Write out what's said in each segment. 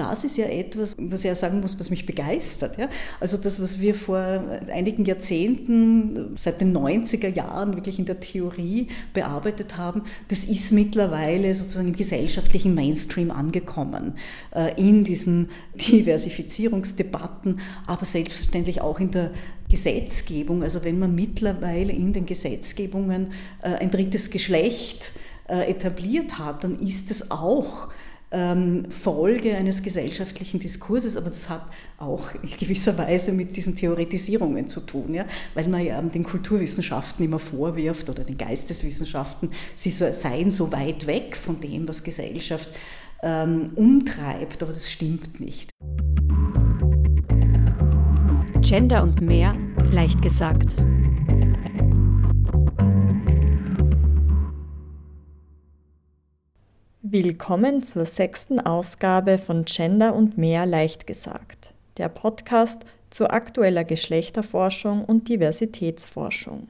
das ist ja etwas, was ich ja sagen muss, was mich begeistert. Ja? Also das, was wir vor einigen Jahrzehnten, seit den 90er Jahren wirklich in der Theorie bearbeitet haben, das ist mittlerweile sozusagen im gesellschaftlichen Mainstream angekommen, äh, in diesen Diversifizierungsdebatten, aber selbstverständlich auch in der Gesetzgebung. Also wenn man mittlerweile in den Gesetzgebungen äh, ein drittes Geschlecht äh, etabliert hat, dann ist es auch Folge eines gesellschaftlichen Diskurses, aber das hat auch in gewisser Weise mit diesen Theoretisierungen zu tun, ja? weil man ja den Kulturwissenschaften immer vorwirft oder den Geisteswissenschaften, sie seien so weit weg von dem, was Gesellschaft ähm, umtreibt, aber das stimmt nicht. Gender und mehr, leicht gesagt. Willkommen zur sechsten Ausgabe von Gender und mehr leicht gesagt, der Podcast zu aktueller Geschlechterforschung und Diversitätsforschung.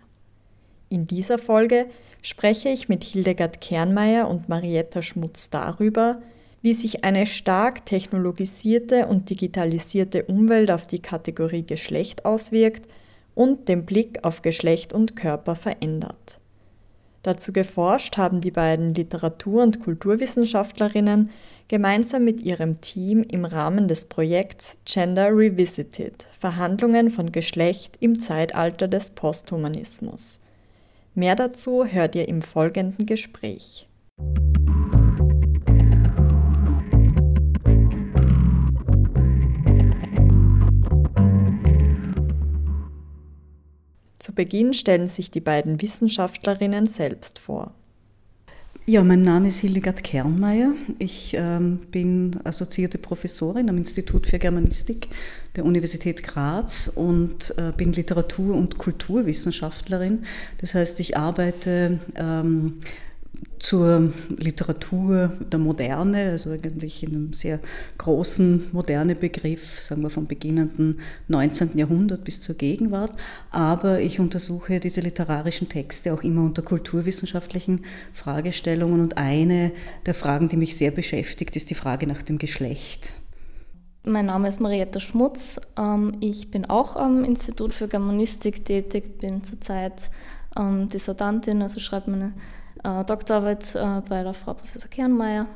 In dieser Folge spreche ich mit Hildegard Kernmeier und Marietta Schmutz darüber, wie sich eine stark technologisierte und digitalisierte Umwelt auf die Kategorie Geschlecht auswirkt und den Blick auf Geschlecht und Körper verändert. Dazu geforscht haben die beiden Literatur- und Kulturwissenschaftlerinnen gemeinsam mit ihrem Team im Rahmen des Projekts Gender Revisited Verhandlungen von Geschlecht im Zeitalter des Posthumanismus. Mehr dazu hört ihr im folgenden Gespräch. Zu Beginn stellen sich die beiden Wissenschaftlerinnen selbst vor. Ja, mein Name ist Hildegard Kernmeier. Ich ähm, bin assoziierte Professorin am Institut für Germanistik der Universität Graz und äh, bin Literatur- und Kulturwissenschaftlerin. Das heißt, ich arbeite ähm, zur Literatur der Moderne, also eigentlich in einem sehr großen moderne Begriff, sagen wir vom beginnenden 19. Jahrhundert bis zur Gegenwart. Aber ich untersuche diese literarischen Texte auch immer unter kulturwissenschaftlichen Fragestellungen und eine der Fragen, die mich sehr beschäftigt, ist die Frage nach dem Geschlecht. Mein Name ist Marietta Schmutz. Ähm, ich bin auch am Institut für Germanistik tätig, bin zurzeit ähm, Dissertantin, also schreibe meine äh, Doktorarbeit äh, bei der Frau Professor Kernmeier.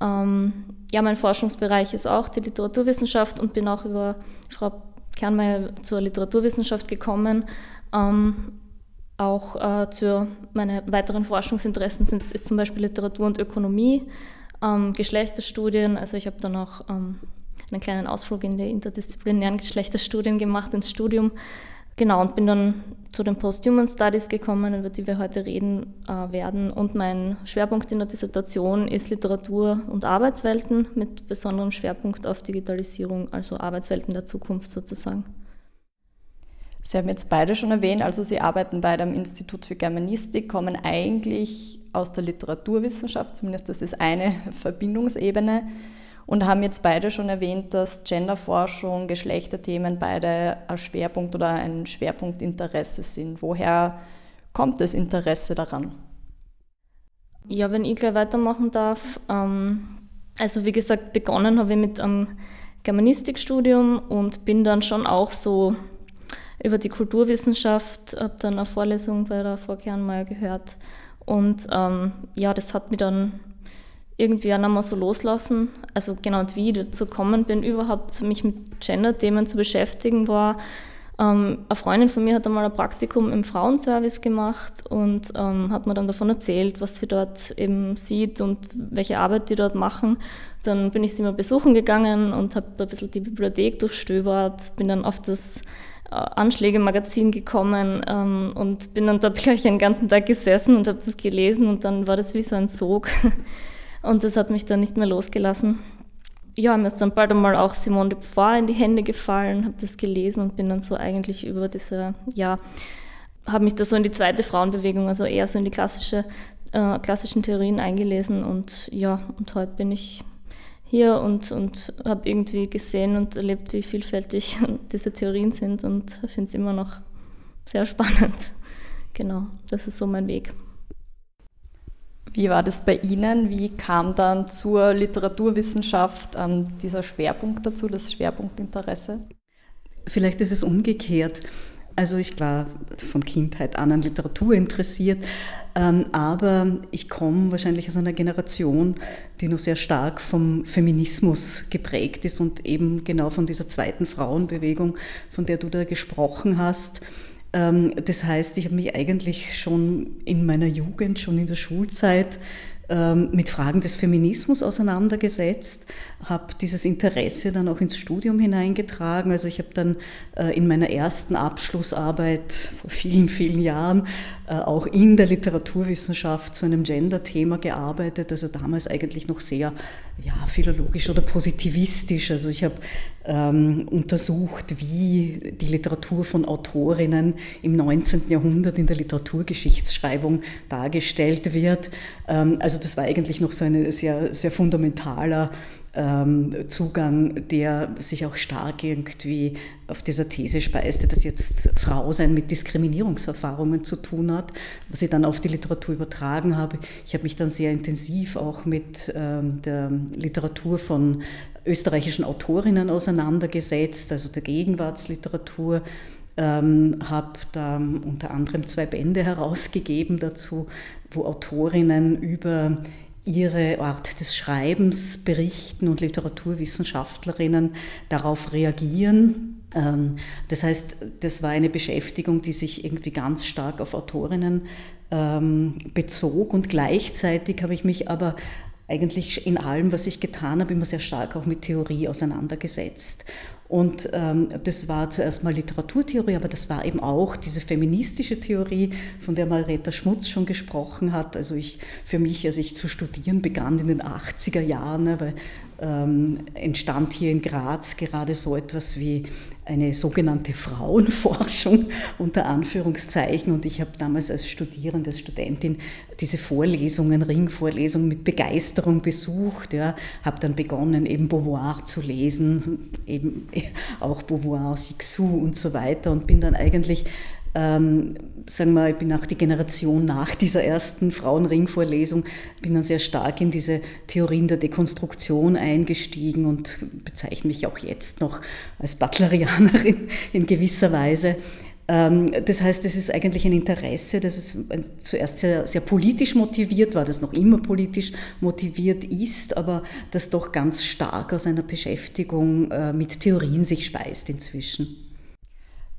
Ähm, ja, mein Forschungsbereich ist auch die Literaturwissenschaft und bin auch über Frau Kernmeier zur Literaturwissenschaft gekommen. Ähm, auch äh, zu meine weiteren Forschungsinteressen sind ist zum Beispiel Literatur und Ökonomie, ähm, Geschlechterstudien. Also ich habe dann auch ähm, einen kleinen Ausflug in die interdisziplinären Geschlechterstudien gemacht ins Studium. Genau, und bin dann zu den Post-Human Studies gekommen, über die wir heute reden äh, werden. Und mein Schwerpunkt in der Dissertation ist Literatur und Arbeitswelten mit besonderem Schwerpunkt auf Digitalisierung, also Arbeitswelten der Zukunft sozusagen. Sie haben jetzt beide schon erwähnt, also Sie arbeiten beide am Institut für Germanistik, kommen eigentlich aus der Literaturwissenschaft, zumindest das ist eine Verbindungsebene und haben jetzt beide schon erwähnt, dass Genderforschung, Geschlechterthemen beide ein Schwerpunkt oder ein Schwerpunktinteresse sind. Woher kommt das Interesse daran? Ja, wenn ich gleich weitermachen darf. Ähm, also wie gesagt, begonnen habe ich mit einem Germanistikstudium und bin dann schon auch so über die Kulturwissenschaft, habe dann eine Vorlesung bei der Frau Kernmeier gehört und ähm, ja, das hat mich dann irgendwie auch nochmal so loslassen. Also genau, und wie ich dazu gekommen bin, überhaupt mich mit Gender-Themen zu beschäftigen, war, ähm, eine Freundin von mir hat einmal ein Praktikum im Frauenservice gemacht und ähm, hat mir dann davon erzählt, was sie dort eben sieht und welche Arbeit die dort machen. Dann bin ich sie mal besuchen gegangen und habe da ein bisschen die Bibliothek durchstöbert, bin dann auf das äh, Anschläge-Magazin gekommen ähm, und bin dann dort gleich den ganzen Tag gesessen und habe das gelesen und dann war das wie so ein Sog. Und das hat mich dann nicht mehr losgelassen. Ja, mir ist dann bald einmal auch Simone de Beauvoir in die Hände gefallen, habe das gelesen und bin dann so eigentlich über diese, ja, habe mich da so in die zweite Frauenbewegung, also eher so in die klassische, äh, klassischen Theorien eingelesen und ja, und heute bin ich hier und, und habe irgendwie gesehen und erlebt, wie vielfältig diese Theorien sind und finde es immer noch sehr spannend. Genau, das ist so mein Weg. Wie war das bei Ihnen? Wie kam dann zur Literaturwissenschaft ähm, dieser Schwerpunkt dazu, das Schwerpunktinteresse? Vielleicht ist es umgekehrt. Also ich war von Kindheit an an Literatur interessiert, ähm, aber ich komme wahrscheinlich aus einer Generation, die noch sehr stark vom Feminismus geprägt ist und eben genau von dieser zweiten Frauenbewegung, von der du da gesprochen hast. Ähm, das heißt, ich habe mich eigentlich schon in meiner Jugend, schon in der Schulzeit ähm, mit Fragen des Feminismus auseinandergesetzt, habe dieses Interesse dann auch ins Studium hineingetragen. Also ich habe dann äh, in meiner ersten Abschlussarbeit vor vielen, vielen Jahren äh, auch in der Literaturwissenschaft zu einem Gender-Thema gearbeitet. Also damals eigentlich noch sehr ja, philologisch oder positivistisch. Also ich habe ähm, untersucht, wie die Literatur von Autorinnen im 19. Jahrhundert in der Literaturgeschichtsschreibung dargestellt wird. Ähm, also das war eigentlich noch so ein sehr, sehr fundamentaler ähm, Zugang, der sich auch stark irgendwie auf dieser These speiste, dass jetzt Frau sein mit Diskriminierungserfahrungen zu tun hat, was ich dann auf die Literatur übertragen habe. Ich habe mich dann sehr intensiv auch mit ähm, der Literatur von österreichischen Autorinnen auseinandergesetzt, also der Gegenwartsliteratur. Ähm, habe da unter anderem zwei Bände herausgegeben dazu, wo Autorinnen über ihre Art des Schreibens berichten und Literaturwissenschaftlerinnen darauf reagieren. Ähm, das heißt, das war eine Beschäftigung, die sich irgendwie ganz stark auf Autorinnen ähm, bezog und gleichzeitig habe ich mich aber eigentlich in allem, was ich getan habe, immer sehr stark auch mit Theorie auseinandergesetzt. Und ähm, das war zuerst mal Literaturtheorie, aber das war eben auch diese feministische Theorie, von der Margareta Schmutz schon gesprochen hat. Also ich für mich, als ich zu studieren begann in den 80er Jahren, weil ähm, entstand hier in Graz gerade so etwas wie eine sogenannte Frauenforschung unter Anführungszeichen. Und ich habe damals als Studierende, als Studentin diese Vorlesungen, Ringvorlesungen mit Begeisterung besucht. Ja, habe dann begonnen, eben Beauvoir zu lesen, eben auch Beauvoir, Sixou und so weiter und bin dann eigentlich ähm, sagen wir, ich bin auch die Generation nach dieser ersten Frauenring-Vorlesung, bin dann sehr stark in diese Theorien der Dekonstruktion eingestiegen und bezeichne mich auch jetzt noch als Butlerianerin in gewisser Weise. Ähm, das heißt, es ist eigentlich ein Interesse, das ist zuerst sehr, sehr politisch motiviert war, das noch immer politisch motiviert ist, aber das doch ganz stark aus einer Beschäftigung äh, mit Theorien sich speist inzwischen.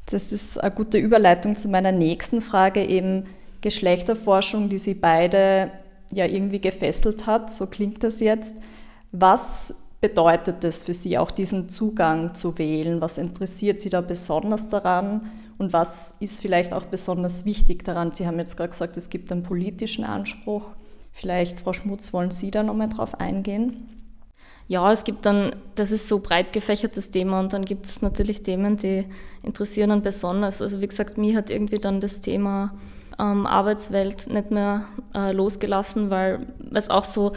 Das ist eine gute Überleitung zu meiner nächsten Frage, eben Geschlechterforschung, die Sie beide ja irgendwie gefesselt hat, so klingt das jetzt. Was bedeutet es für Sie, auch diesen Zugang zu wählen? Was interessiert Sie da besonders daran? Und was ist vielleicht auch besonders wichtig daran? Sie haben jetzt gerade gesagt, es gibt einen politischen Anspruch. Vielleicht, Frau Schmutz, wollen Sie da nochmal drauf eingehen? Ja, es gibt dann, das ist so breit gefächertes Thema und dann gibt es natürlich Themen, die interessieren dann besonders. Also wie gesagt, mir hat irgendwie dann das Thema ähm, Arbeitswelt nicht mehr äh, losgelassen, weil es auch so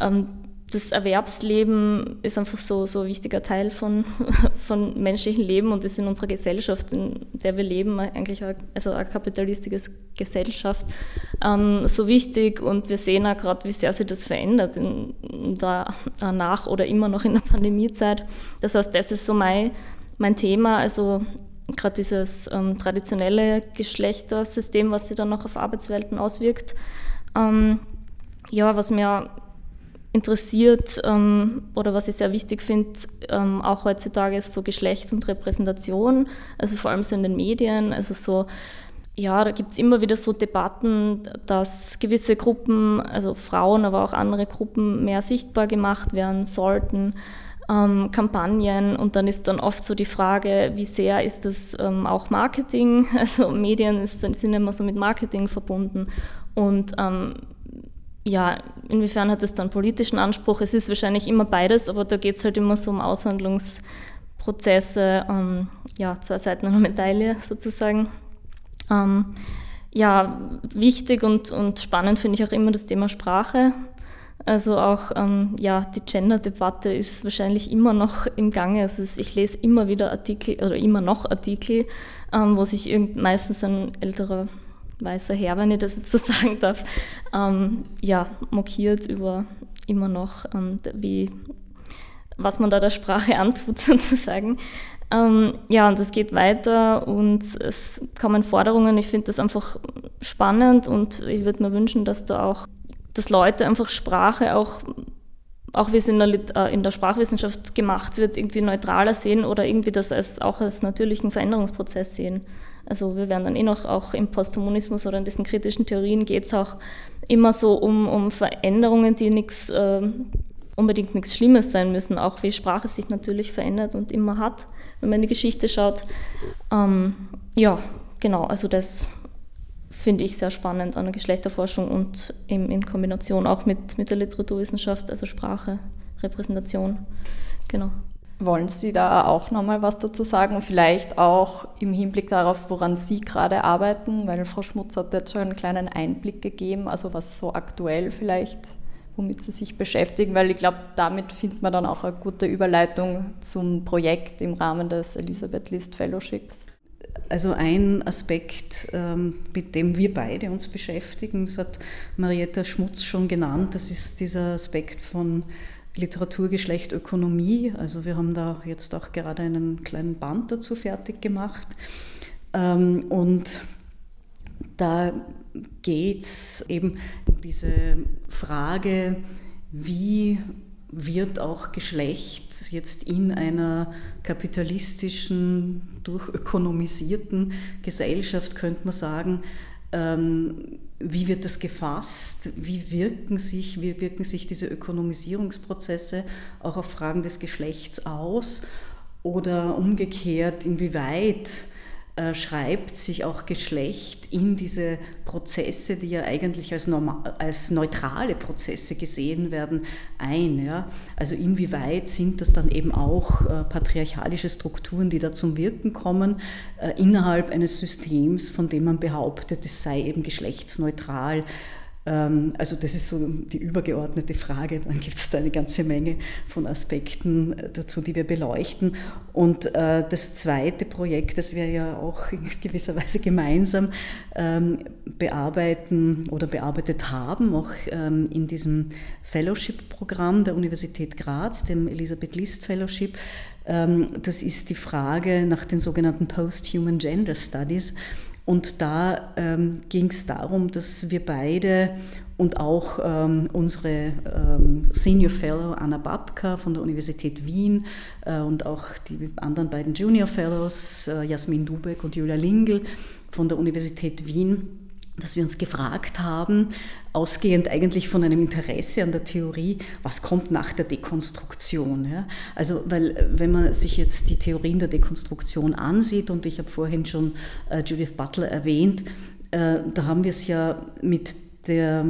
ähm, das Erwerbsleben ist einfach so, so ein wichtiger Teil von, von menschlichem Leben und ist in unserer Gesellschaft, in der wir leben, eigentlich eine, also eine kapitalistische Gesellschaft, ähm, so wichtig und wir sehen auch gerade, wie sehr sich das verändert in, in der nach oder immer noch in der Pandemiezeit. Das heißt, das ist so mein, mein Thema, also gerade dieses ähm, traditionelle Geschlechtersystem, was sich dann noch auf Arbeitswelten auswirkt. Ähm, ja, was mir interessiert ähm, oder was ich sehr wichtig finde, ähm, auch heutzutage ist so Geschlechts- und Repräsentation, also vor allem so in den Medien, also so, ja, da gibt es immer wieder so Debatten, dass gewisse Gruppen, also Frauen, aber auch andere Gruppen mehr sichtbar gemacht werden sollten. Ähm, Kampagnen und dann ist dann oft so die Frage, wie sehr ist das ähm, auch Marketing? Also Medien ist, sind immer so mit Marketing verbunden und ähm, ja, inwiefern hat es dann politischen Anspruch? Es ist wahrscheinlich immer beides, aber da geht es halt immer so um Aushandlungsprozesse, ähm, ja, zwei Seiten einer Medaille sozusagen. Ähm, ja, wichtig und, und spannend finde ich auch immer das Thema Sprache. Also auch ähm, ja, die Gender-Debatte ist wahrscheinlich immer noch im Gange. Also ich lese immer wieder Artikel oder immer noch Artikel, ähm, wo sich meistens ein älterer weißer Herr, wenn ich das jetzt so sagen darf, ähm, ja, mokiert über immer noch, ähm, wie, was man da der Sprache antut sozusagen. Ähm, ja, und es geht weiter und es kommen Forderungen. Ich finde das einfach spannend und ich würde mir wünschen, dass da auch, dass Leute einfach Sprache auch, auch wie es in der, äh, in der Sprachwissenschaft gemacht wird, irgendwie neutraler sehen oder irgendwie das als, auch als natürlichen Veränderungsprozess sehen. Also wir werden dann eh noch auch im Posthumanismus oder in diesen kritischen Theorien geht es auch immer so um, um Veränderungen, die nichts äh, unbedingt nichts Schlimmes sein müssen, auch wie Sprache sich natürlich verändert und immer hat, wenn man in die Geschichte schaut. Ähm, ja, genau, also das finde ich sehr spannend an der Geschlechterforschung und in, in Kombination auch mit, mit der Literaturwissenschaft, also Sprache, Repräsentation. Genau. Wollen Sie da auch nochmal was dazu sagen vielleicht auch im Hinblick darauf, woran Sie gerade arbeiten? Weil Frau Schmutz hat jetzt schon einen kleinen Einblick gegeben, also was so aktuell vielleicht, womit Sie sich beschäftigen, weil ich glaube, damit findet man dann auch eine gute Überleitung zum Projekt im Rahmen des Elisabeth List Fellowships. Also ein Aspekt, ähm, mit dem wir beide uns beschäftigen, das hat Marietta Schmutz schon genannt, das ist dieser Aspekt von Literatur, Geschlecht, Ökonomie. Also wir haben da jetzt auch gerade einen kleinen Band dazu fertig gemacht. Ähm, und da geht es eben um diese Frage, wie wird auch Geschlecht jetzt in einer kapitalistischen, durchökonomisierten Gesellschaft, könnte man sagen, ähm, wie wird das gefasst? Wie wirken sich, wie wirken sich diese Ökonomisierungsprozesse auch auf Fragen des Geschlechts aus? Oder umgekehrt, inwieweit schreibt sich auch Geschlecht in diese Prozesse, die ja eigentlich als, normal, als neutrale Prozesse gesehen werden, ein. Ja? Also inwieweit sind das dann eben auch äh, patriarchalische Strukturen, die da zum Wirken kommen, äh, innerhalb eines Systems, von dem man behauptet, es sei eben geschlechtsneutral. Ähm, also das ist so die übergeordnete Frage. Dann gibt es da eine ganze Menge von Aspekten äh, dazu, die wir beleuchten. Und äh, das zweite Projekt, das wir ja auch in gewisser Weise gemeinsam ähm, bearbeiten oder bearbeitet haben, auch ähm, in diesem Fellowship-Programm der Universität Graz, dem Elisabeth List Fellowship, das ist die Frage nach den sogenannten Post-Human Gender Studies. Und da ähm, ging es darum, dass wir beide und auch ähm, unsere ähm, Senior Fellow Anna Babka von der Universität Wien äh, und auch die anderen beiden Junior Fellows, äh, Jasmin Dubeck und Julia Lingel von der Universität Wien, dass wir uns gefragt haben, ausgehend eigentlich von einem Interesse an der Theorie, was kommt nach der Dekonstruktion. Ja? Also, weil wenn man sich jetzt die Theorien der Dekonstruktion ansieht, und ich habe vorhin schon äh, Judith Butler erwähnt, äh, da haben wir es ja mit der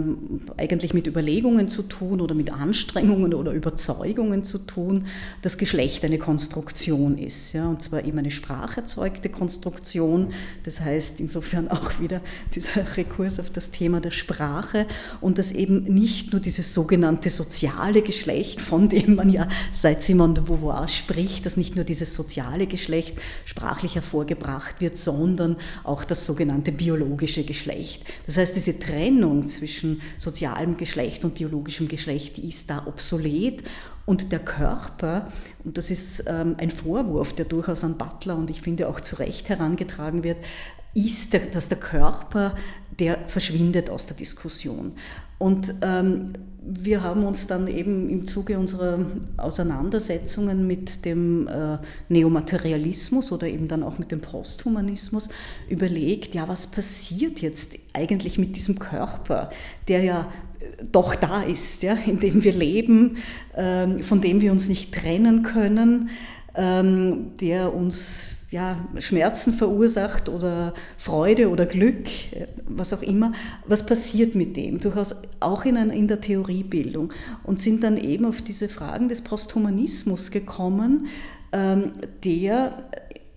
eigentlich mit Überlegungen zu tun oder mit Anstrengungen oder Überzeugungen zu tun, dass Geschlecht eine Konstruktion ist. Ja, und zwar eben eine spracherzeugte Konstruktion. Das heißt insofern auch wieder dieser Rekurs auf das Thema der Sprache und dass eben nicht nur dieses sogenannte soziale Geschlecht, von dem man ja seit Simone de Beauvoir spricht, dass nicht nur dieses soziale Geschlecht sprachlich hervorgebracht wird, sondern auch das sogenannte biologische Geschlecht. Das heißt, diese Trennung zwischen sozialem Geschlecht und biologischem Geschlecht, ist da obsolet. Und der Körper, und das ist ähm, ein Vorwurf, der durchaus an Butler und ich finde auch zu Recht herangetragen wird, ist, dass der Körper, der verschwindet aus der Diskussion. Und ähm, wir haben uns dann eben im Zuge unserer Auseinandersetzungen mit dem äh, Neomaterialismus oder eben dann auch mit dem Posthumanismus überlegt, ja, was passiert jetzt eigentlich mit diesem Körper, der ja äh, doch da ist, ja, in dem wir leben, äh, von dem wir uns nicht trennen können, ähm, der uns ja, Schmerzen verursacht oder Freude oder Glück, was auch immer, was passiert mit dem? Durchaus auch in, einer, in der Theoriebildung und sind dann eben auf diese Fragen des Posthumanismus gekommen, ähm, der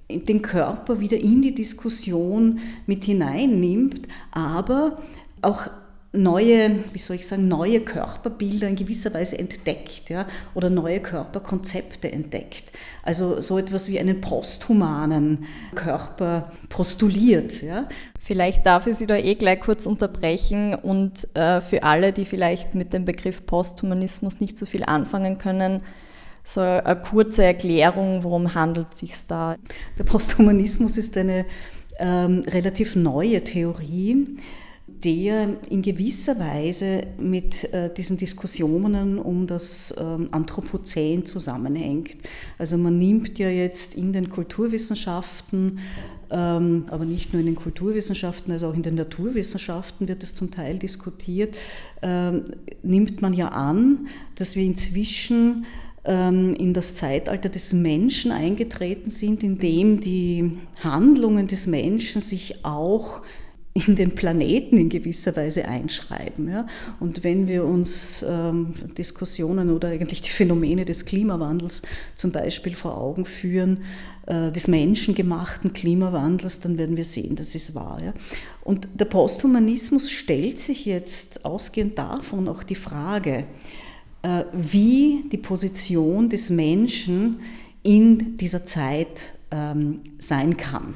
den Körper wieder in die Diskussion mit hineinnimmt, aber auch neue, wie soll ich sagen, neue Körperbilder in gewisser Weise entdeckt ja, oder neue Körperkonzepte entdeckt. Also so etwas wie einen posthumanen Körper postuliert. Ja. Vielleicht darf ich Sie da eh gleich kurz unterbrechen und äh, für alle, die vielleicht mit dem Begriff Posthumanismus nicht so viel anfangen können, so eine kurze Erklärung, worum handelt es sich da? Der Posthumanismus ist eine ähm, relativ neue Theorie, der in gewisser Weise mit äh, diesen Diskussionen um das ähm, Anthropozän zusammenhängt. Also man nimmt ja jetzt in den Kulturwissenschaften, ähm, aber nicht nur in den Kulturwissenschaften, also auch in den Naturwissenschaften wird es zum Teil diskutiert, ähm, nimmt man ja an, dass wir inzwischen ähm, in das Zeitalter des Menschen eingetreten sind, in dem die Handlungen des Menschen sich auch in den Planeten in gewisser Weise einschreiben. Ja? Und wenn wir uns ähm, Diskussionen oder eigentlich die Phänomene des Klimawandels zum Beispiel vor Augen führen, äh, des menschengemachten Klimawandels, dann werden wir sehen, das ist wahr. Ja? Und der Posthumanismus stellt sich jetzt ausgehend davon auch die Frage, äh, wie die Position des Menschen in dieser Zeit ähm, sein kann.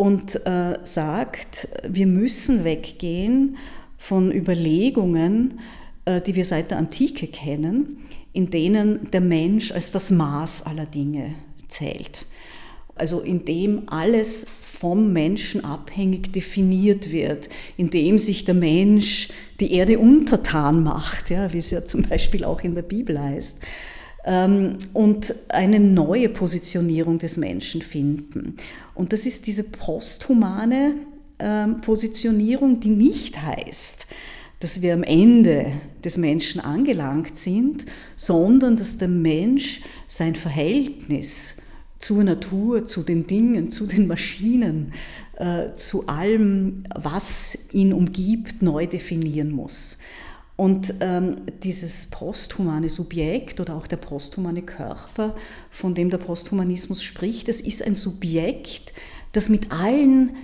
Und äh, sagt, wir müssen weggehen von Überlegungen, äh, die wir seit der Antike kennen, in denen der Mensch als das Maß aller Dinge zählt. Also in dem alles vom Menschen abhängig definiert wird, indem sich der Mensch die Erde untertan macht, ja, wie es ja zum Beispiel auch in der Bibel heißt, und eine neue Positionierung des Menschen finden. Und das ist diese posthumane ähm, Positionierung, die nicht heißt, dass wir am Ende des Menschen angelangt sind, sondern dass der Mensch sein Verhältnis zur Natur, zu den Dingen, zu den Maschinen, äh, zu allem, was ihn umgibt, neu definieren muss. Und ähm, dieses posthumane Subjekt oder auch der posthumane Körper, von dem der Posthumanismus spricht, das ist ein Subjekt, das mit allen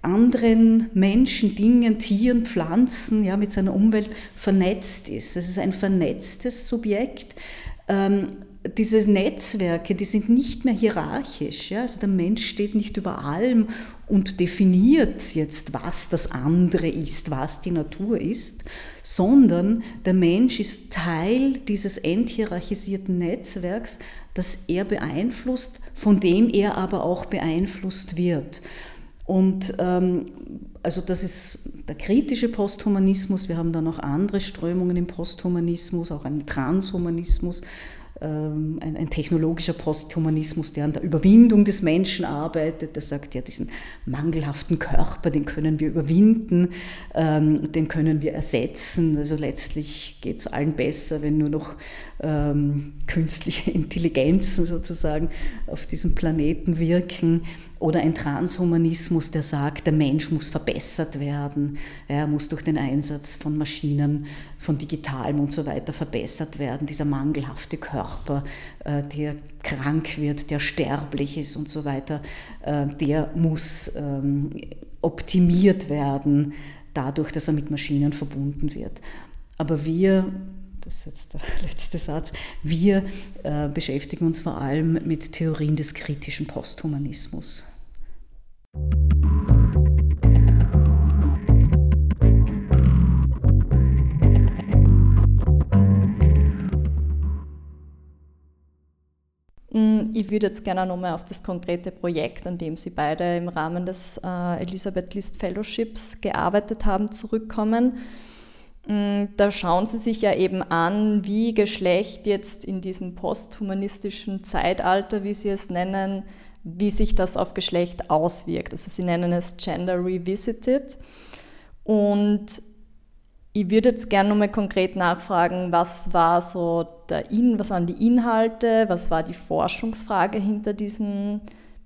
anderen Menschen, Dingen, Tieren, Pflanzen, ja, mit seiner Umwelt vernetzt ist. Es ist ein vernetztes Subjekt. Ähm, diese Netzwerke, die sind nicht mehr hierarchisch. Ja? Also der Mensch steht nicht über allem und definiert jetzt, was das andere ist, was die Natur ist, sondern der Mensch ist Teil dieses enthierarchisierten Netzwerks, das er beeinflusst, von dem er aber auch beeinflusst wird. Und ähm, also das ist der kritische Posthumanismus. Wir haben da noch andere Strömungen im Posthumanismus, auch einen Transhumanismus, ähm, ein, ein, technologischer Posthumanismus, der an der Überwindung des Menschen arbeitet. Der sagt ja, diesen mangelhaften Körper, den können wir überwinden, ähm, den können wir ersetzen. Also letztlich geht es allen besser, wenn nur noch ähm, künstliche Intelligenzen sozusagen auf diesem Planeten wirken oder ein Transhumanismus, der sagt, der Mensch muss verbessert werden, er muss durch den Einsatz von Maschinen, von Digitalem und so weiter verbessert werden. Dieser mangelhafte Körper, äh, der krank wird, der sterblich ist und so weiter, äh, der muss ähm, optimiert werden dadurch, dass er mit Maschinen verbunden wird. Aber wir das ist jetzt der letzte Satz, wir äh, beschäftigen uns vor allem mit Theorien des kritischen Posthumanismus. Mm, ich würde jetzt gerne nochmal auf das konkrete Projekt, an dem Sie beide im Rahmen des äh, Elisabeth List Fellowships gearbeitet haben, zurückkommen. Mm, da schauen Sie sich ja eben an, wie Geschlecht jetzt in diesem posthumanistischen Zeitalter, wie Sie es nennen, wie sich das auf Geschlecht auswirkt. Also Sie nennen es Gender Revisited. Und ich würde jetzt gerne nochmal konkret nachfragen, was war so der In, was waren die Inhalte, was war die Forschungsfrage hinter diesem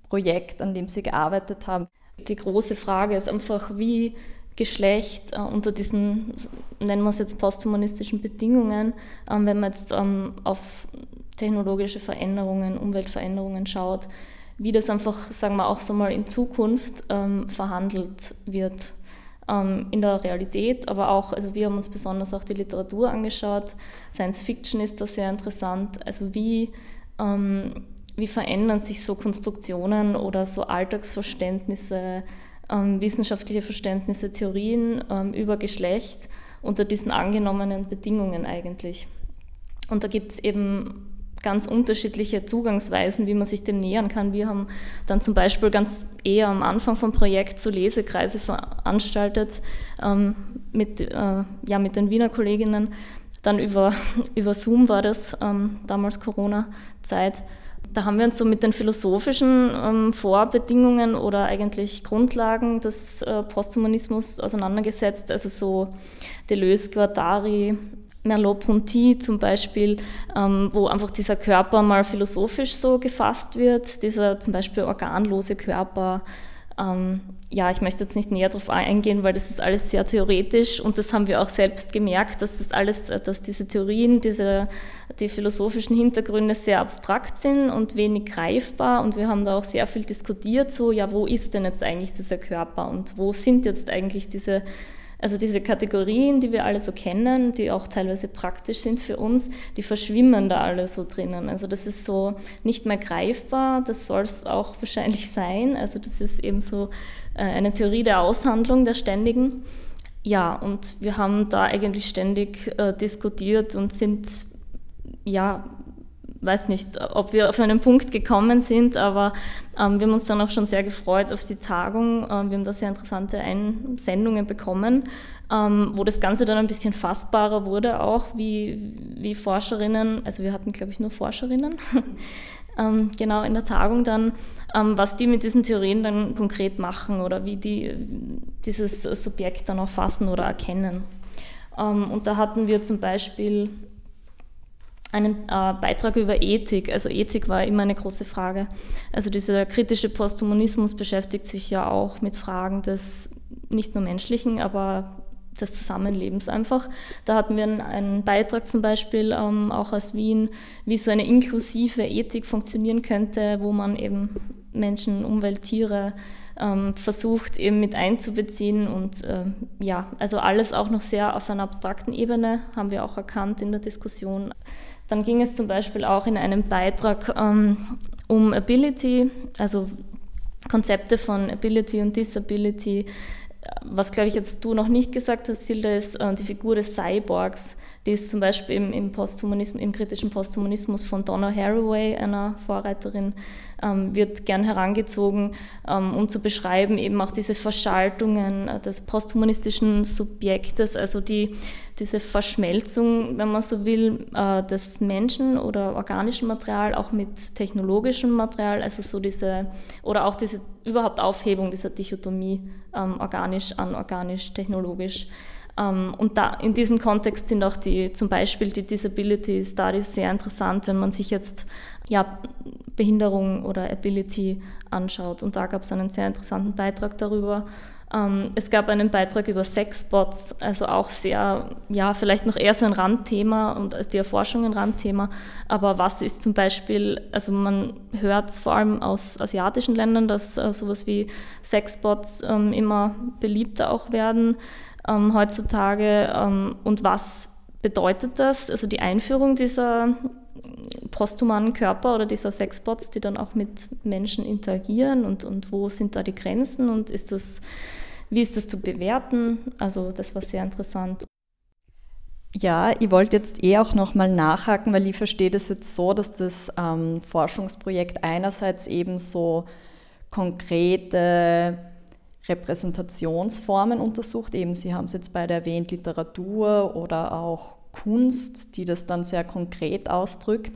Projekt, an dem Sie gearbeitet haben? Die große Frage ist einfach, wie Geschlecht äh, unter diesen, nennen wir es jetzt posthumanistischen Bedingungen, ähm, wenn man jetzt ähm, auf technologische Veränderungen, Umweltveränderungen schaut, wie das einfach, sagen wir auch so mal in Zukunft ähm, verhandelt wird. ähm, in der Realität, aber auch, also wir haben uns besonders auch die Literatur angeschaut. Science Fiction ist da sehr interessant. Also wie, ähm, wie verändern sich so Konstruktionen oder so Alltagsverständnisse, ähm, wissenschaftliche Verständnisse, Theorien ähm, über Geschlecht unter diesen angenommenen Bedingungen eigentlich. Und da gibt es eben ganz unterschiedliche Zugangsweisen, wie man sich dem nähern kann. Wir haben dann zum Beispiel ganz eher am Anfang vom Projekt so Lesekreise veranstaltet ähm, mit, äh, ja, mit den Wiener Kolleginnen. Dann über, über Zoom war das, ähm, damals Corona-Zeit. Da haben wir uns so mit den philosophischen ähm, Vorbedingungen oder eigentlich Grundlagen des äh, Posthumanismus auseinandergesetzt, also so Deleuze, Guattari, Merleau-Ponty zum Beispiel, ähm, wo einfach dieser Körper mal philosophisch so gefasst wird, dieser zum Beispiel organlose Körper. Ähm, ja, ich möchte jetzt nicht näher darauf eingehen, weil das ist alles sehr theoretisch und das haben wir auch selbst gemerkt, dass das alles, dass diese Theorien, diese, die philosophischen Hintergründe sehr abstrakt sind und wenig greifbar und wir haben da auch sehr viel diskutiert, so, ja, wo ist denn jetzt eigentlich dieser Körper und wo sind jetzt eigentlich diese also diese Kategorien, die wir alle so kennen, die auch teilweise praktisch sind für uns, die verschwimmen da alle so drinnen. Also das ist so nicht mehr greifbar, das soll es auch wahrscheinlich sein. Also das ist eben so äh, eine Theorie der Aushandlung der Ständigen. Ja, und wir haben da eigentlich ständig äh, diskutiert und sind ja weiß nicht, ob wir auf einen Punkt gekommen sind, aber ähm, wir haben uns dann auch schon sehr gefreut auf die Tagung. Ähm, wir haben da sehr interessante Einsendungen bekommen, ähm, wo das Ganze dann ein bisschen fassbarer wurde, auch wie, wie Forscherinnen, also wir hatten, glaube ich, nur Forscherinnen, ähm, genau in der Tagung dann, ähm, was die mit diesen Theorien dann konkret machen oder wie die dieses Subjekt dann auch fassen oder erkennen. Ähm, und da hatten wir zum Beispiel einen äh, Beitrag über Ethik. Also Ethik war immer eine große Frage. Also dieser kritische Posthumanismus beschäftigt sich ja auch mit Fragen des nicht nur menschlichen, aber des Zusammenlebens einfach. Da hatten wir einen, Beitrag zum Beispiel ähm, auch aus Wien, wie so eine inklusive Ethik funktionieren könnte, wo man eben Menschen, Umwelt, Tiere ähm, versucht eben mit einzubeziehen und äh, ja, also alles auch noch sehr auf einer abstrakten Ebene, haben wir auch erkannt in der Diskussion. Dann ging es zum Beispiel auch in einem Beitrag ähm, um Ability, also Konzepte von Ability und Disability. Was, glaube ich, jetzt du noch nicht gesagt hast, Silda, ist äh, die Figur des Cyborgs. Die ist zum Beispiel im, im, Posthumanismus, im kritischen Posthumanismus von Donna Haraway, einer Vorreiterin, ähm, wird gern herangezogen, ähm, um zu beschreiben eben auch diese Verschaltungen äh, des posthumanistischen Subjektes, also die, diese Verschmelzung, wenn man so will, äh, des Menschen oder organischen Material auch mit technologischem Material, also so diese, oder auch diese überhaupt Aufhebung dieser Dichotomie ähm, organisch, anorganisch, technologisch. Ähm, und da, in diesem Kontext sind auch die, zum Beispiel die Disability Studies sehr interessant, wenn man sich jetzt ja, Behinderung oder Ability anschaut. Und da gab es einen sehr interessanten Beitrag darüber. Ähm, es gab einen Beitrag über Sexbots, also auch sehr, ja, vielleicht noch eher so ein Randthema und als die Erforschung ein Randthema. Aber was ist zum Beispiel, also man hört vor allem aus asiatischen Ländern, dass äh, sowas wie Sexbots ähm, immer beliebter auch werden ähm, heutzutage. Ähm, und was bedeutet das? Also die Einführung dieser posthumanen Körper oder dieser Sexbots, die dann auch mit Menschen interagieren und, und wo sind da die Grenzen und ist das, wie ist das zu bewerten? Also das war sehr interessant. Ja, ich wollte jetzt eh auch nochmal nachhaken, weil ich verstehe das jetzt so, dass das ähm, Forschungsprojekt einerseits eben so konkrete Repräsentationsformen untersucht. Eben, Sie haben es jetzt beide erwähnt, Literatur oder auch Kunst, die das dann sehr konkret ausdrückt.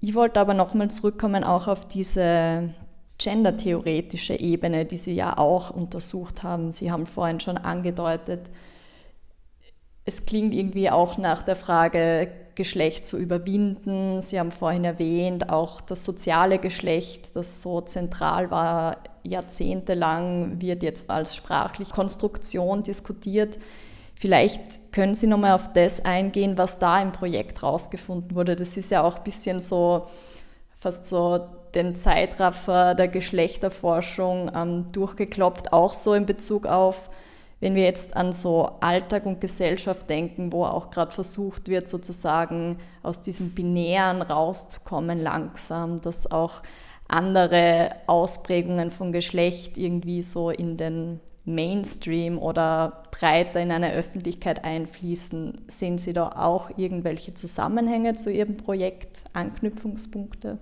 Ich wollte aber nochmal zurückkommen auch auf diese gendertheoretische Ebene, die Sie ja auch untersucht haben. Sie haben vorhin schon angedeutet, es klingt irgendwie auch nach der Frage, Geschlecht zu überwinden. Sie haben vorhin erwähnt, auch das soziale Geschlecht, das so zentral war jahrzehntelang, wird jetzt als sprachliche Konstruktion diskutiert. Vielleicht können Sie nochmal auf das eingehen, was da im Projekt rausgefunden wurde. Das ist ja auch ein bisschen so, fast so den Zeitraffer der Geschlechterforschung ähm, durchgeklopft, auch so in Bezug auf Wenn wir jetzt an so Alltag und Gesellschaft denken, wo auch gerade versucht wird, sozusagen aus diesem Binären rauszukommen langsam, dass auch andere Ausprägungen von Geschlecht irgendwie so in den Mainstream oder breiter in eine Öffentlichkeit einfließen, sehen Sie da auch irgendwelche Zusammenhänge zu Ihrem Projekt, Anknüpfungspunkte?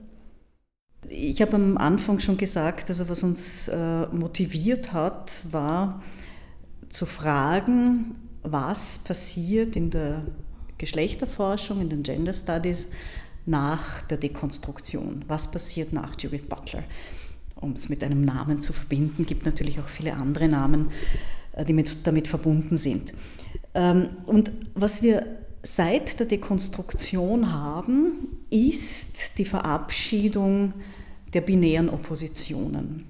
Ich habe am Anfang schon gesagt, also was uns äh, motiviert hat, war zu fragen, was passiert in der Geschlechterforschung, in den Gender Studies nach der Dekonstruktion. Was passiert nach Judith Butler? Um es mit einem Namen zu verbinden, gibt natürlich auch viele andere Namen, äh, die mit, damit verbunden sind. Ähm, und was wir seit der Dekonstruktion haben, ist die Verabschiedung der binären Oppositionen.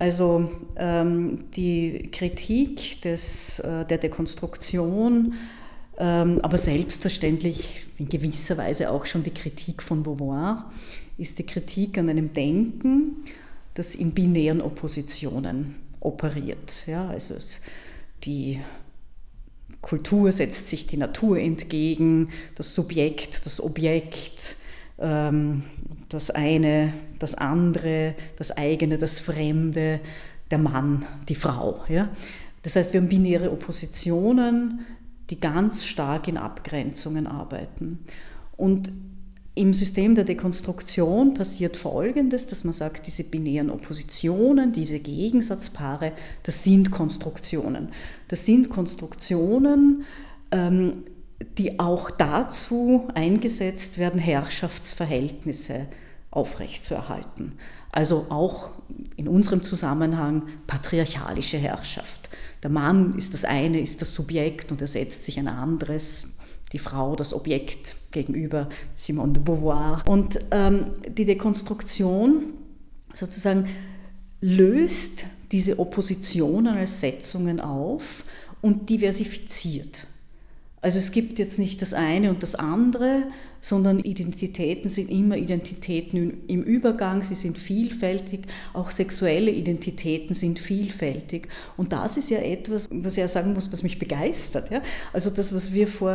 Also ähm, die Kritik des, äh, der Dekonstruktion, ähm, aber selbstverständlich in gewisser Weise auch schon die Kritik von Beauvoir, ist die Kritik an einem Denken, das in binären Oppositionen operiert. Ja, also die Kultur setzt sich die Natur entgegen, das Subjekt, das Objekt, ähm, das eine, das andere, das eigene, das Fremde, der Mann, die Frau. Ja? Das heißt, wir haben binäre Oppositionen, die ganz stark in Abgrenzungen arbeiten. Und im System der Dekonstruktion passiert Folgendes, dass man sagt, diese binären Oppositionen, diese Gegensatzpaare, das sind Konstruktionen. Das sind Konstruktionen, ähm, die auch dazu eingesetzt werden, Herrschaftsverhältnisse aufrechtzuerhalten. Also auch in unserem Zusammenhang patriarchalische Herrschaft. Der Mann ist das eine, ist das Subjekt und er setzt sich ein anderes, die Frau das Objekt gegenüber Simone de Beauvoir. Und ähm, die Dekonstruktion sozusagen löst diese Oppositionen als Setzungen auf und diversifiziert. Also es gibt jetzt nicht das eine und das andere, sondern Identitäten sind immer Identitäten im Übergang, sie sind vielfältig, auch sexuelle Identitäten sind vielfältig. Und das ist ja etwas, was ich ja sagen muss, was mich begeistert. Ja? Also das, was wir vor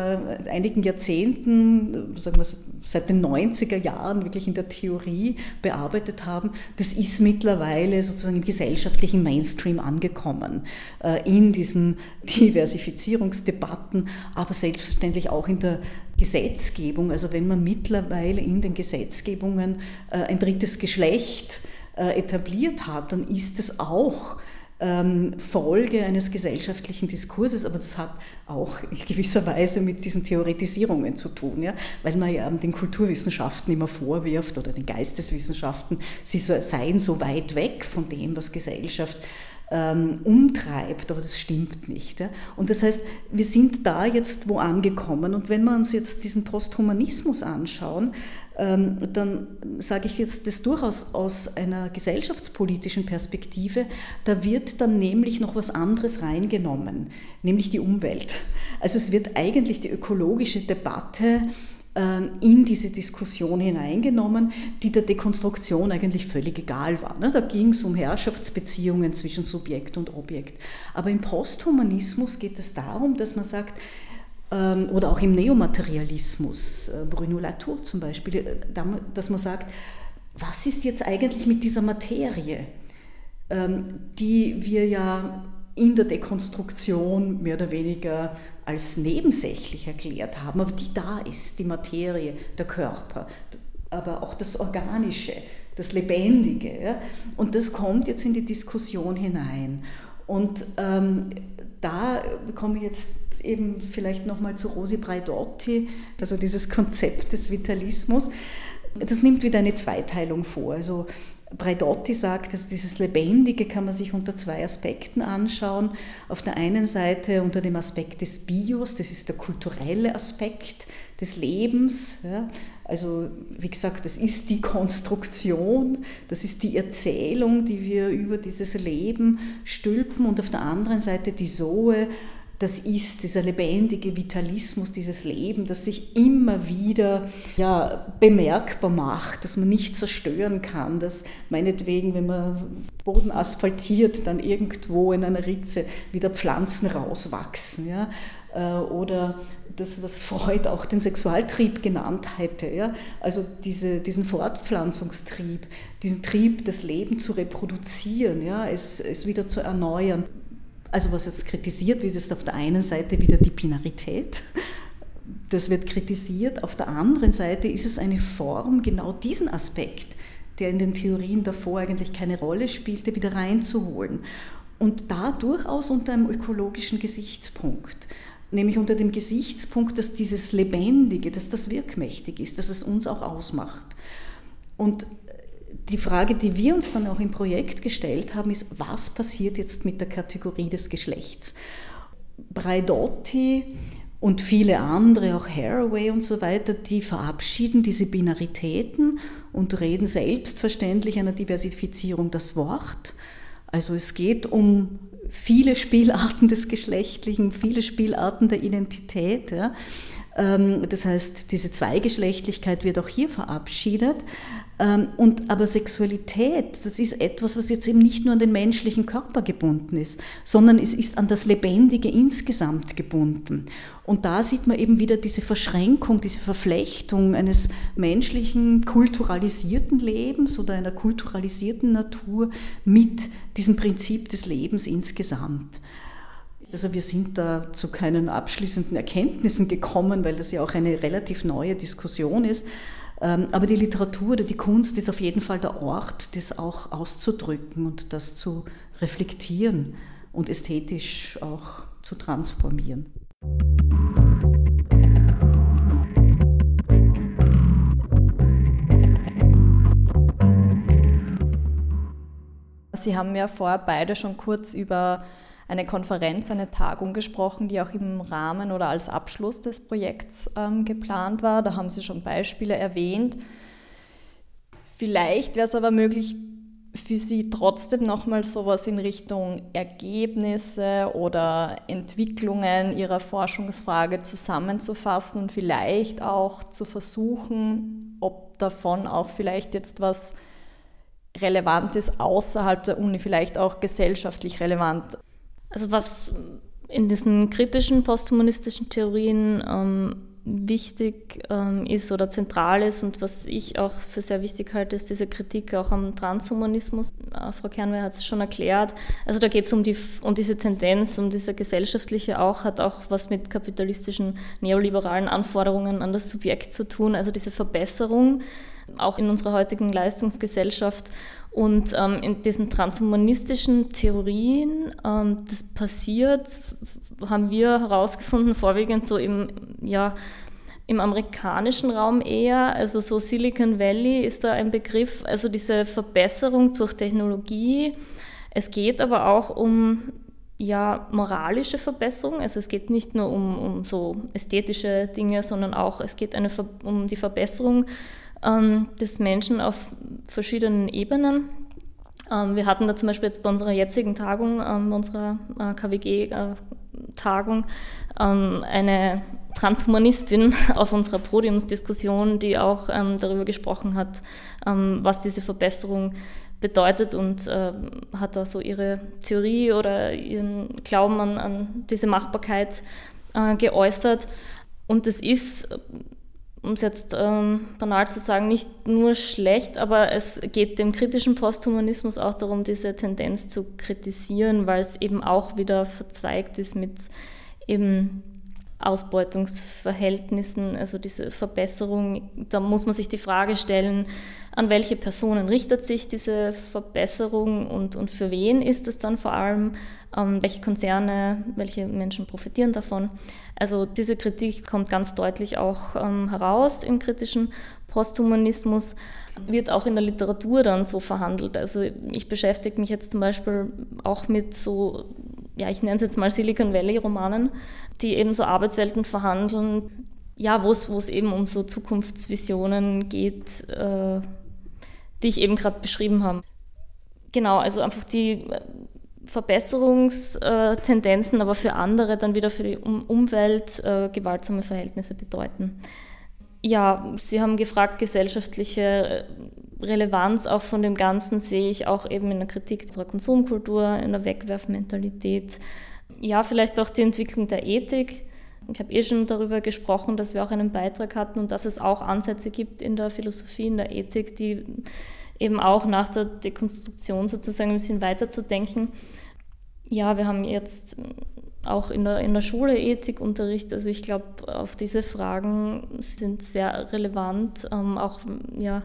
einigen Jahrzehnten, sagen wir seit den 90er Jahren wirklich in der Theorie bearbeitet haben, das ist mittlerweile sozusagen im gesellschaftlichen Mainstream angekommen, äh, in diesen Diversifizierungsdebatten, aber selbstverständlich auch in der Gesetzgebung, also wenn man mittlerweile in den Gesetzgebungen äh, ein drittes Geschlecht äh, etabliert hat, dann ist es auch ähm, Folge eines gesellschaftlichen Diskurses, aber das hat auch in gewisser Weise mit diesen Theoretisierungen zu tun, ja? weil man ja den Kulturwissenschaften immer vorwirft oder den Geisteswissenschaften, sie seien so weit weg von dem, was Gesellschaft ähm, umtreibt, aber das stimmt nicht. Und das heißt, wir sind da jetzt wo angekommen und wenn wir uns jetzt diesen Posthumanismus anschauen, ähm, dann sage ich jetzt das durchaus aus einer gesellschaftspolitischen Perspektive, da wird dann nämlich noch was anderes reingenommen, nämlich die Umwelt. Also es wird eigentlich die ökologische Debatte in diese Diskussion hineingenommen, die der Dekonstruktion eigentlich völlig egal war. Ne? Da ging es um Herrschaftsbeziehungen zwischen Subjekt und Objekt. Aber im Posthumanismus geht es darum, dass man sagt, ähm, oder auch im Neomaterialismus, äh, Bruno Latour zum Beispiel, äh, dass man sagt, was ist jetzt eigentlich mit dieser Materie, ähm, die wir ja in der Dekonstruktion mehr oder weniger als nebensächlich erklärt haben, aber die da ist, die Materie, der Körper, aber auch das Organische, das Lebendige. Ja? Und das kommt jetzt in die Diskussion hinein. Und ähm, da komme ich jetzt eben vielleicht nochmal zu Rosi Braidotti, also dieses Konzept des Vitalismus. Das nimmt wieder eine Zweiteilung vor. Also Braidotti sagt, dass dieses Lebendige kann man sich unter zwei Aspekten anschauen. Auf der einen Seite unter dem Aspekt des Bios, das ist der kulturelle Aspekt des Lebens. Ja. Also wie gesagt, das ist die Konstruktion, das ist die Erzählung, die wir über dieses Leben stülpen und auf der anderen Seite die Zoe, das ist, dieser lebendige Vitalismus, dieses Leben, das sich immer wieder ja, bemerkbar macht, dass man nicht zerstören kann, dass meinetwegen, wenn man Boden asphaltiert, dann irgendwo in einer Ritze wieder Pflanzen rauswachsen. Ja? Äh, oder das, was Freud auch den Sexualtrieb genannt hätte. Ja? Also diese, diesen Fortpflanzungstrieb, diesen Trieb, das Leben zu reproduzieren, ja? es, es wieder zu erneuern. Also was jetzt kritisiert wird, ist auf der einen Seite wieder die Binarität. Das wird kritisiert. Auf der anderen Seite ist es eine Form, genau diesen Aspekt, der in den Theorien davor eigentlich keine Rolle spielte, wieder reinzuholen. Und da durchaus unter einem ökologischen Gesichtspunkt nämlich unter dem Gesichtspunkt, dass dieses Lebendige, dass das wirkmächtig ist, dass es uns auch ausmacht. Und die Frage, die wir uns dann auch im Projekt gestellt haben, ist, was passiert jetzt mit der Kategorie des Geschlechts? Braidotti und viele andere, auch Haraway und so weiter, die verabschieden diese Binaritäten und reden selbstverständlich einer Diversifizierung das Wort. Also es geht um viele Spielarten des Geschlechtlichen, viele Spielarten der Identität. Ja. Ähm, das heißt, diese Zweigeschlechtlichkeit wird auch hier verabschiedet. Ähm, und, aber Sexualität, das ist etwas, was jetzt eben nicht nur an den menschlichen Körper gebunden ist, sondern es ist an das Lebendige insgesamt gebunden. Und da sieht man eben wieder diese Verschränkung, diese Verflechtung eines menschlichen, kulturalisierten Lebens oder einer kulturalisierten Natur mit diesem Prinzip des Lebens insgesamt. Also wir sind da zu keinen abschließenden Erkenntnissen gekommen, weil das ja auch eine relativ neue Diskussion ist. Ähm, aber die Literatur oder die Kunst ist auf jeden Fall der Ort, das auch auszudrücken und das zu reflektieren und ästhetisch auch zu transformieren. Sie haben ja vorher beide schon kurz über eine Konferenz, eine Tagung gesprochen, die auch im Rahmen oder als Abschluss des Projekts ähm, geplant war. Da haben Sie schon Beispiele erwähnt. Vielleicht wäre es aber möglich, für Sie trotzdem nochmal sowas in Richtung Ergebnisse oder Entwicklungen Ihrer Forschungsfrage zusammenzufassen und vielleicht auch zu versuchen, ob davon auch vielleicht jetzt was relevant ist außerhalb der Uni, vielleicht auch gesellschaftlich relevant. Also was in diesen kritischen posthumanistischen Theorien ähm, wichtig ähm, ist oder zentral ist und was ich auch für sehr wichtig halte, ist diese Kritik auch am Transhumanismus. Äh, Frau Kernwehr hat es schon erklärt. Also da geht es um, die, um diese Tendenz, um diese gesellschaftliche auch, hat auch was mit kapitalistischen neoliberalen Anforderungen an das Subjekt zu tun. Also diese Verbesserung auch in unserer heutigen Leistungsgesellschaft. Und ähm, in diesen transhumanistischen Theorien, ähm, das passiert, haben wir herausgefunden, vorwiegend so im, ja, im amerikanischen Raum eher, also so Silicon Valley ist da ein Begriff, also diese Verbesserung durch Technologie. Es geht aber auch um ja, moralische Verbesserung, also es geht nicht nur um, um so ästhetische Dinge, sondern auch es geht eine, um die Verbesserung ähm, des Menschen auf verschiedenen Ebenen. Ähm, wir hatten da zum Beispiel jetzt bei unserer jetzigen Tagung, ähm, unserer äh, KWG-Tagung, ähm, eine Transhumanistin auf unserer Podiumsdiskussion, die auch ähm, darüber gesprochen hat, ähm, was diese Verbesserung bedeutet und äh, hat da so ihre Theorie oder ihren Glauben an, an diese Machbarkeit äh, geäußert. Und es ist um es jetzt ähm, banal zu sagen, nicht nur schlecht, aber es geht dem kritischen Posthumanismus auch darum, diese Tendenz zu kritisieren, weil es eben auch wieder verzweigt ist mit eben Ausbeutungsverhältnissen, also diese Verbesserung, da muss man sich die Frage stellen, an welche Personen richtet sich diese Verbesserung und, und für wen ist es dann vor allem, ähm, welche Konzerne, welche Menschen profitieren davon. Also diese Kritik kommt ganz deutlich auch ähm, heraus im kritischen Posthumanismus, wird auch in der Literatur dann so verhandelt. Also ich beschäftige mich jetzt zum Beispiel auch mit so ja, ich nenne es jetzt mal Silicon Valley-Romanen, die eben so Arbeitswelten verhandeln, ja, wo es eben um so Zukunftsvisionen geht, äh, die ich eben gerade beschrieben habe. Genau, also einfach die, Verbesserungstendenzen, aber für andere dann wieder für die Umwelt äh, gewaltsame Verhältnisse bedeuten. Ja, Sie haben gefragt, gesellschaftliche äh, Relevanz auch von dem Ganzen sehe ich auch eben in der Kritik unserer Konsumkultur, in der Wegwerfmentalität. Ja, vielleicht auch die Entwicklung der Ethik. Ich habe eh schon darüber gesprochen, dass wir auch einen Beitrag hatten und dass es auch Ansätze gibt in der Philosophie, in der Ethik, die eben auch nach der Dekonstruktion sozusagen ein bisschen weiterzudenken. Ja, wir haben jetzt auch in der, in der Schule Ethikunterricht. Also ich glaube, auf diese Fragen sind sehr relevant, ähm, auch ja,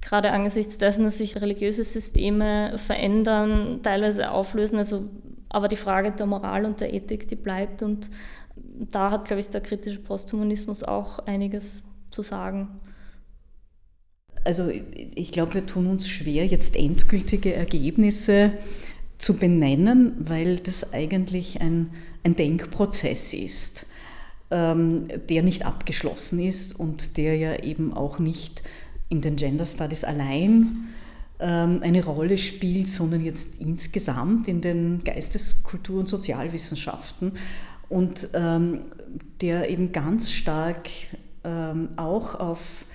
gerade angesichts dessen, dass sich religiöse Systeme verändern, teilweise auflösen. Also, aber die Frage der Moral und der Ethik, die bleibt und da hat, glaube ich, der kritische Posthumanismus auch einiges zu sagen. Also ich glaube, wir tun uns schwer, jetzt endgültige Ergebnisse zu benennen, weil das eigentlich ein, ein Denkprozess ist, ähm, der nicht abgeschlossen ist und der ja eben auch nicht in den Gender Studies allein ähm, eine Rolle spielt, sondern jetzt insgesamt in den Geistes-, Kultur- und Sozialwissenschaften und ähm, der eben ganz stark ähm, auch auf,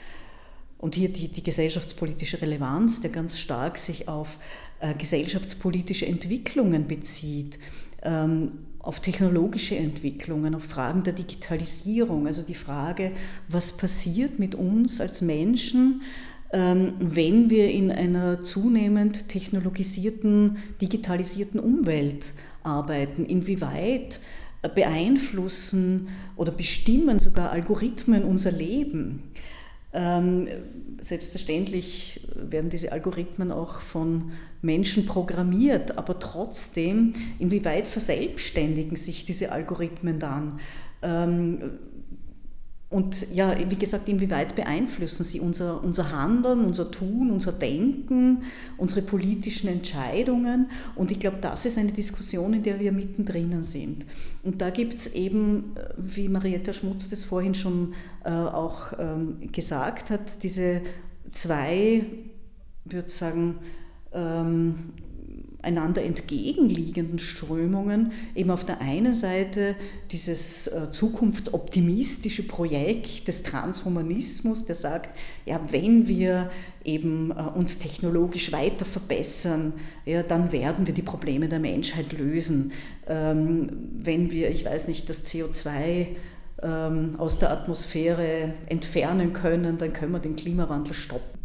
und hier die, die gesellschaftspolitische Relevanz, der ganz stark sich auf äh, gesellschaftspolitische Entwicklungen bezieht, ähm, auf technologische Entwicklungen, auf Fragen der Digitalisierung, also die Frage, was passiert mit uns als Menschen, ähm, wenn wir in einer zunehmend technologisierten, digitalisierten Umwelt arbeiten, inwieweit beeinflussen oder bestimmen sogar Algorithmen unser Leben. Ähm, selbstverständlich werden diese Algorithmen auch von Menschen programmiert, aber trotzdem, inwieweit verselbstständigen sich diese Algorithmen dann? Und ja, wie gesagt, inwieweit beeinflussen sie unser, unser Handeln, unser Tun, unser Denken, unsere politischen Entscheidungen? Und ich glaube, das ist eine Diskussion, in der wir mittendrin sind. Und da gibt es eben, wie Marietta Schmutz das vorhin schon äh, auch ähm, gesagt hat, diese zwei, ich würde sagen, ähm, einander entgegenliegenden Strömungen. Eben auf der einen Seite dieses äh, zukunftsoptimistische Projekt des Transhumanismus, der sagt, ja, wenn wir eben äh, uns technologisch weiter verbessern, ja, dann werden wir die Probleme der Menschheit lösen. Ähm, wenn wir, ich weiß nicht, das CO2 ähm, aus der Atmosphäre entfernen können, dann können wir den Klimawandel stoppen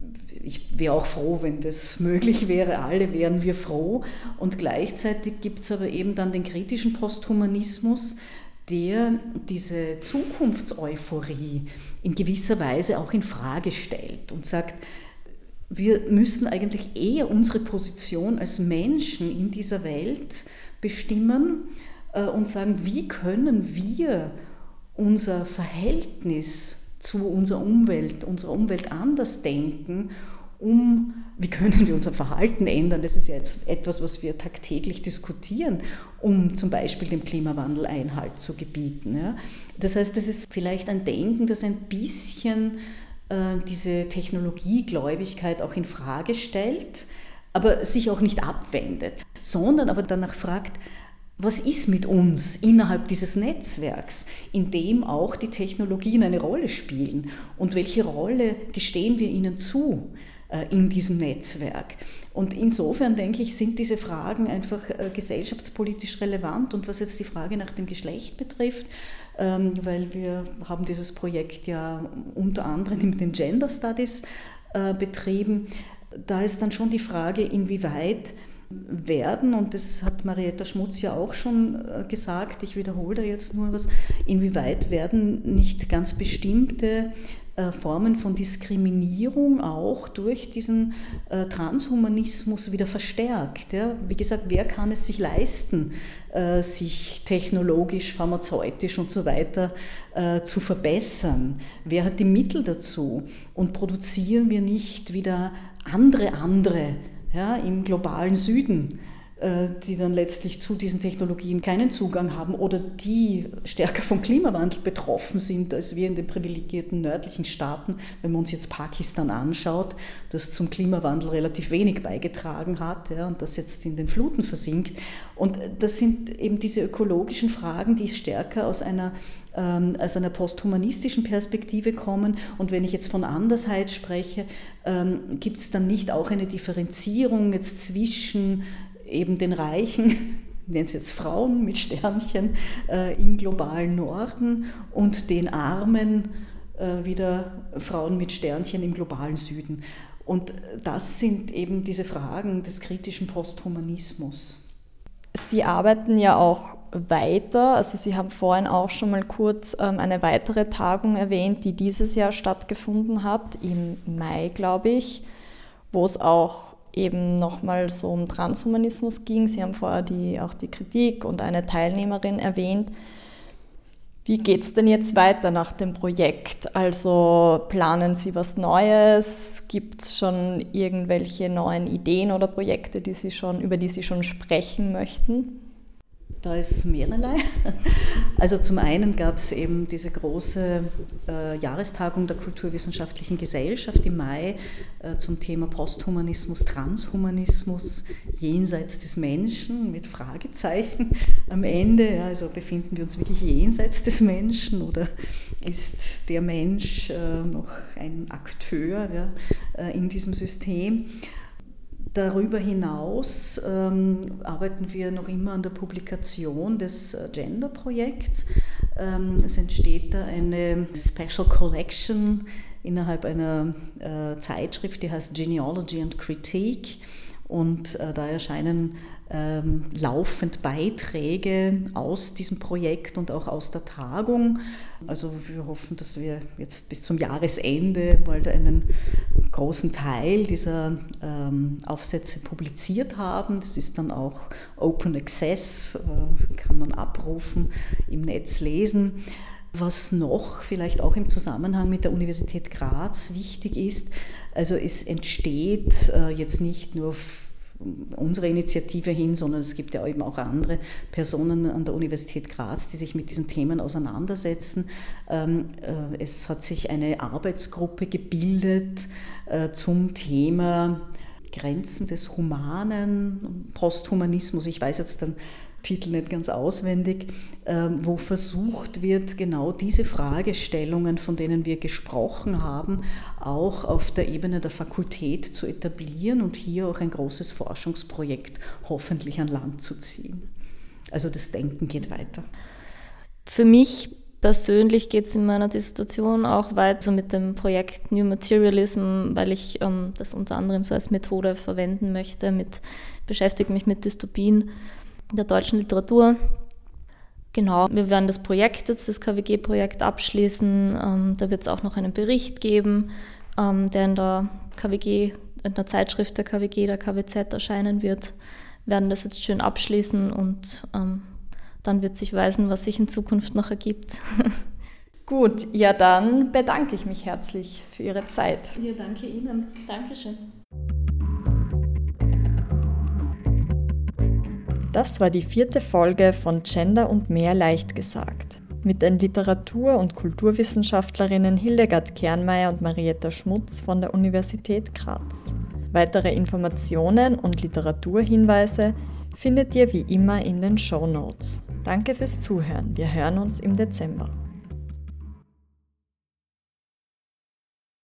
ich wäre auch froh, wenn das möglich wäre. Alle wären wir froh. Und gleichzeitig gibt es aber eben dann den kritischen Posthumanismus, der diese Zukunftseuphorie in gewisser Weise auch in Frage stellt und sagt, wir müssen eigentlich eher unsere Position als Menschen in dieser Welt bestimmen äh, und sagen, wie können wir unser Verhältnis zu unserer Umwelt, unserer Umwelt anders denken, um, wie können wir unser Verhalten ändern? Das ist ja jetzt etwas, was wir tagtäglich diskutieren, um zum Beispiel dem Klimawandel Einhalt zu gebieten. Ja? Das heißt, das ist vielleicht ein Denken, das ein bisschen äh, diese Technologiegläubigkeit auch in Frage stellt, aber sich auch nicht abwendet, sondern aber danach fragt, was ist mit uns innerhalb dieses Netzwerks, in dem auch die Technologien eine Rolle spielen und welche Rolle gestehen wir ihnen zu in diesem Netzwerk. Und insofern denke ich, sind diese Fragen einfach äh, gesellschaftspolitisch relevant. Und was jetzt die Frage nach dem Geschlecht betrifft, ähm, weil wir haben dieses Projekt ja unter anderem mit den Gender Studies äh, betrieben, da ist dann schon die Frage, inwieweit werden, und das hat Marietta Schmutz ja auch schon äh, gesagt, ich wiederhole da jetzt nur was, inwieweit werden nicht ganz bestimmte äh, Formen von Diskriminierung auch durch diesen äh, Transhumanismus wieder verstärkt. Wie gesagt, wer kann es sich leisten, sich technologisch, pharmazeutisch und so weiter zu verbessern? Wer hat die Mittel dazu? Und produzieren wir nicht wieder andere andere ja, im globalen Süden äh, die dann letztlich zu diesen Technologien keinen Zugang haben oder die stärker vom Klimawandel betroffen sind als wir in den privilegierten nördlichen Staaten, wenn man uns jetzt Pakistan anschaut, das zum Klimawandel relativ wenig beigetragen hat ja, und das jetzt in den Fluten versinkt. Und das sind eben diese ökologischen Fragen, die stärker aus einer ähm, aus einer posthumanistischen Perspektive kommen. Und wenn ich jetzt von Andersheit spreche, ähm, gibt es dann nicht auch eine Differenzierung jetzt zwischen eben den Reichen, nennen es jetzt Frauen mit Sternchen, äh, im globalen Norden und den Armen, äh, wieder Frauen mit Sternchen im globalen Süden. Und das sind eben diese Fragen des kritischen Posthumanismus. Sie arbeiten ja auch weiter. Also Sie haben vorhin auch schon mal kurz ähm, eine weitere Tagung erwähnt, die dieses Jahr stattgefunden hat, im Mai, glaube ich, wo es auch eben nochmal so um Transhumanismus ging. Sie haben vorher die, auch die Kritik und eine Teilnehmerin erwähnt. Wie geht es denn jetzt weiter nach dem Projekt? Also planen Sie was Neues? Gibt es schon irgendwelche neuen Ideen oder Projekte, die Sie schon, über die Sie schon sprechen möchten? Da ist mehrerlei. Also zum einen gab es eben diese große äh, Jahrestagung der Kulturwissenschaftlichen Gesellschaft im Mai äh, zum Thema Posthumanismus, Transhumanismus, jenseits des Menschen mit Fragezeichen am Ende. Ja, also befinden wir uns wirklich jenseits des Menschen oder ist der Mensch äh, noch ein Akteur ja, äh, in diesem System? Darüber hinaus ähm, arbeiten wir noch immer an der Publikation des äh, Gender-Projekts. Ähm, es entsteht da eine Special Collection innerhalb einer äh, Zeitschrift, die heißt Genealogy and Critique. Und äh, da erscheinen ähm, laufend Beiträge aus diesem Projekt und auch aus der Tagung. Also wir hoffen, dass wir jetzt bis zum Jahresende mal einen großen Teil dieser ähm, Aufsätze publiziert haben. Das ist dann auch Open Access, äh, kann man abrufen, im Netz lesen. Was noch vielleicht auch im Zusammenhang mit der Universität Graz wichtig ist, also es entsteht äh, jetzt nicht nur unsere Initiative hin, sondern es gibt ja eben auch andere Personen an der Universität Graz, die sich mit diesen Themen auseinandersetzen. Ähm, äh, es hat sich eine Arbeitsgruppe gebildet äh, zum Thema Grenzen des Humanen, Posthumanismus. Ich weiß jetzt dann Titel nicht ganz auswendig, ähm, wo versucht wird, genau diese Fragestellungen, von denen wir gesprochen haben, auch auf der Ebene der Fakultät zu etablieren und hier auch ein großes Forschungsprojekt hoffentlich an Land zu ziehen. Also das Denken geht weiter. Für mich persönlich geht es in meiner Dissertation auch weiter mit dem Projekt New Materialism, weil ich ähm, das unter anderem so als Methode verwenden möchte. Mit, beschäftige mich mit Dystopien der deutschen Literatur. Genau, wir werden das Projekt jetzt, das KWG-Projekt abschließen. Ähm, da wird es auch noch einen Bericht geben, ähm, der in der KWG, in der Zeitschrift der KWG, der KWZ erscheinen wird. Wir werden das jetzt schön abschließen und ähm, dann wird sich weisen, was sich in Zukunft noch ergibt. Gut, ja dann bedanke ich mich herzlich für Ihre Zeit. Ja, danke Ihnen. Dankeschön. Das war die vierte Folge von Gender und mehr leicht gesagt. Mit den Literatur- und Kulturwissenschaftlerinnen Hildegard Kernmeier und Marietta Schmutz von der Universität Graz. Weitere Informationen und Literaturhinweise findet ihr wie immer in den Show Notes. Danke fürs Zuhören. Wir hören uns im Dezember.